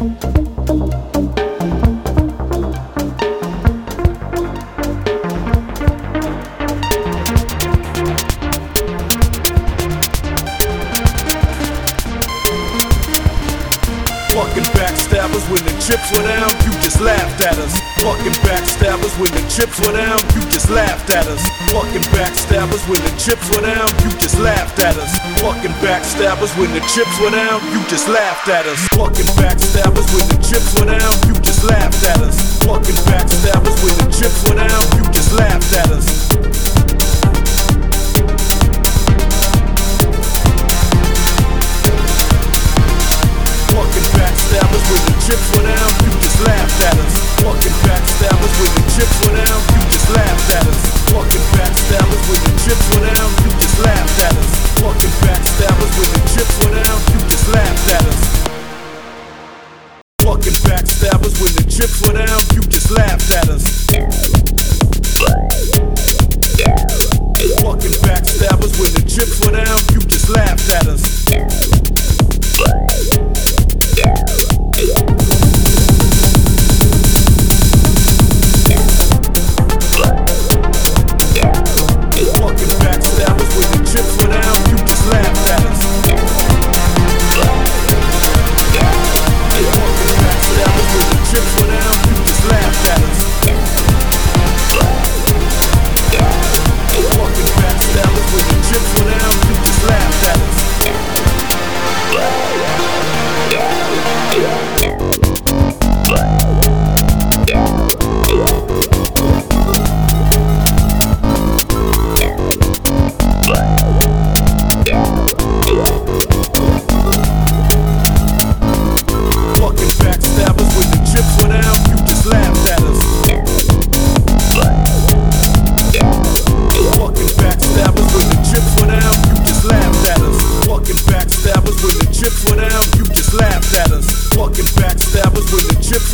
thank you. Backstabbers when the chips were down, you just laughed at us. Fucking backstabbers when the chips were down, you just laughed at us. Fucking backstabbers when the chips were down, you just laughed at us. Fucking backstabbers when the chips were down, you just laughed at us. Fucking backstabbers when the chips were down, you just laughed at us. Fucking backstabbers when the chips were down, you just just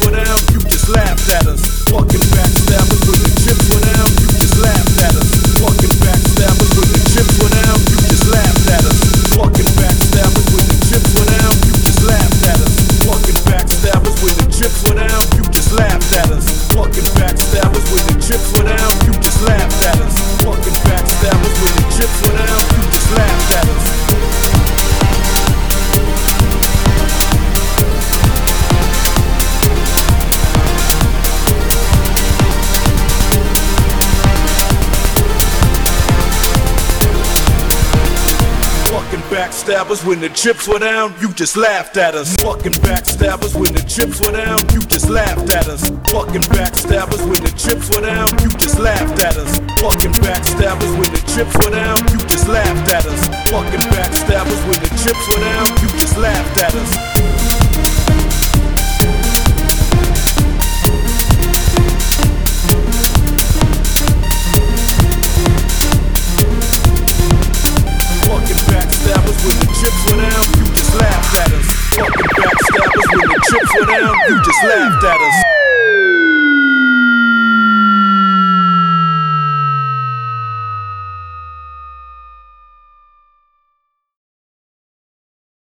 when the down, you just laughed at us. Backstabbers when the chips were down, you just laughed at us. Fucking backstabbers when the chips were down, you just laughed at us. Fucking backstabbers when the chips were down, you just laughed at us. Fucking backstabbers when the chips were down, you just laughed at us. Fucking backstabbers when the chips were down, you just laughed at us. Down, you just laughed at us.